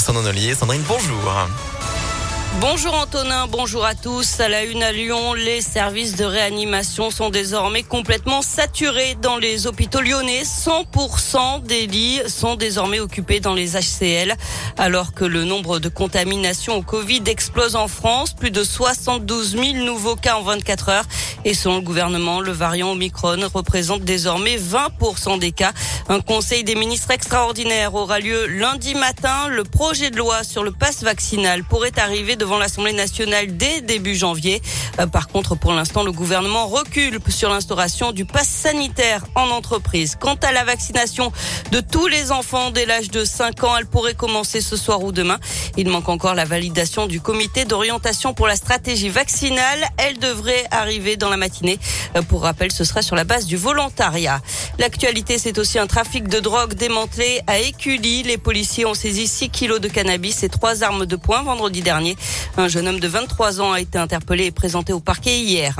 Sandrine Ollier. Sandrine, bonjour. Bonjour Antonin, bonjour à tous. À la une à Lyon, les services de réanimation sont désormais complètement saturés dans les hôpitaux lyonnais. 100% des lits sont désormais occupés dans les HCL. Alors que le nombre de contaminations au Covid explose en France, plus de 72 000 nouveaux cas en 24 heures. Et selon le gouvernement, le variant Omicron représente désormais 20% des cas. Un conseil des ministres extraordinaire aura lieu lundi matin. Le projet de loi sur le pass vaccinal pourrait arriver devant l'Assemblée nationale dès début janvier. Euh, par contre, pour l'instant, le gouvernement recule sur l'instauration du pass sanitaire en entreprise. Quant à la vaccination de tous les enfants dès l'âge de 5 ans, elle pourrait commencer ce soir ou demain. Il manque encore la validation du comité d'orientation pour la stratégie vaccinale. Elle devrait arriver dans la matinée. Euh, pour rappel, ce sera sur la base du volontariat. L'actualité, c'est aussi un trafic de drogue démantelé à Écully. Les policiers ont saisi 6 kilos de cannabis et trois armes de poing vendredi dernier. Un jeune homme de 23 ans a été interpellé et présenté au parquet hier.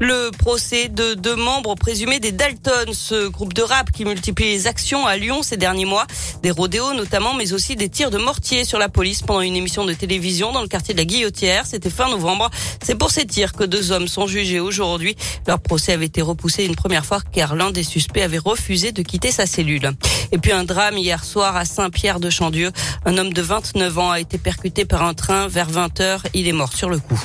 Le procès de deux membres présumés des Dalton, ce groupe de rap qui multiplie les actions à Lyon ces derniers mois, des rodéos notamment, mais aussi des tirs de mortier sur la police pendant une émission de télévision dans le quartier de la Guillotière. C'était fin novembre. C'est pour ces tirs que deux hommes sont jugés aujourd'hui. Leur procès avait été repoussé une première fois car l'un des suspects avait refusé de quitter sa cellule. Et puis un drame hier soir à Saint-Pierre-de-Chandieu. Un homme de 29 ans a été percuté par un train vers 20 Il est mort sur le coup.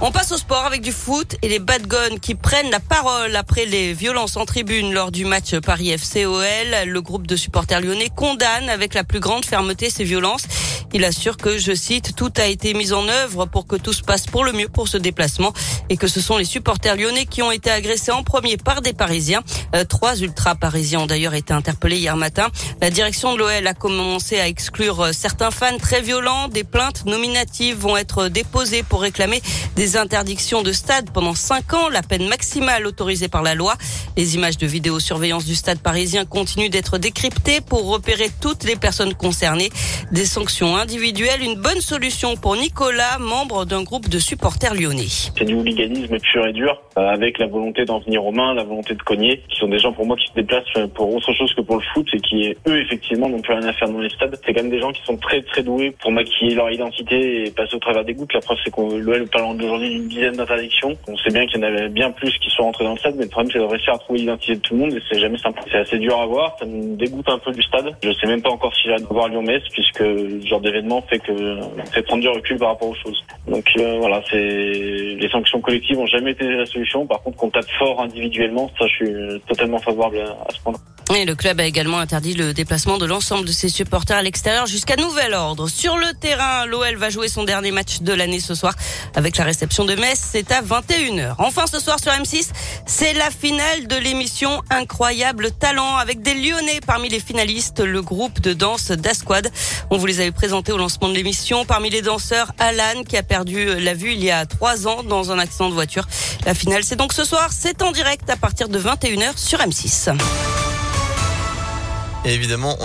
On passe au sport avec du foot et les bad qui prennent la parole après les violences en tribune lors du match Paris FCOL. Le groupe de supporters lyonnais condamne avec la plus grande fermeté ces violences. Il assure que, je cite, tout a été mis en œuvre pour que tout se passe pour le mieux pour ce déplacement et que ce sont les supporters lyonnais qui ont été agressés en premier par des Parisiens. Euh, trois ultra-parisiens ont d'ailleurs été interpellés hier matin. La direction de l'OL a commencé à exclure euh, certains fans très violents. Des plaintes nominatives vont être déposées pour réclamer des interdictions de stade pendant cinq ans, la peine maximale autorisée par la loi. Les images de vidéosurveillance du stade parisien continuent d'être décryptées pour repérer toutes les personnes concernées. Des sanctions individuelles, une bonne solution pour Nicolas, membre d'un groupe de supporters lyonnais. C'est du hooliganisme pur et dur, euh, avec la volonté d'en venir aux mains, la volonté de cogner, qui sont des gens pour moi qui se déplacent pour autre chose que pour le foot et qui, eux, effectivement, n'ont plus rien à faire dans les stades. C'est quand même des gens qui sont très très doués pour maquiller leur identité et passer au travers des gouttes. La preuve, c'est qu'on l'OL parle d'aujourd'hui d'une dizaine d'interdictions. On sait bien qu'il y en avait bien plus qui sont rentrés dans le stade, mais le problème, c'est de réussir à trouver l'identité de tout le monde et c'est jamais simple. C'est assez dur à voir, ça me dégoûte un peu du stade. Je sais même pas encore si j'irai voir Lyon-Metz, puisque genre d'événement fait que fait prendre du recul par rapport aux choses. Donc euh, voilà, c'est les sanctions collectives ont jamais été la solution. Par contre, qu'on tape fort individuellement, ça, je suis totalement favorable à ce point-là. Et le club a également interdit le déplacement de l'ensemble de ses supporters à l'extérieur jusqu'à nouvel ordre. Sur le terrain, l'OL va jouer son dernier match de l'année ce soir avec la réception de Metz. C'est à 21h. Enfin, ce soir sur M6, c'est la finale de l'émission Incroyable Talent avec des Lyonnais parmi les finalistes, le groupe de danse d'Asquad. On vous les avait présentés au lancement de l'émission. Parmi les danseurs, Alan qui a perdu la vue il y a trois ans dans un accident de voiture. La finale, c'est donc ce soir. C'est en direct à partir de 21h sur M6. Et évidemment,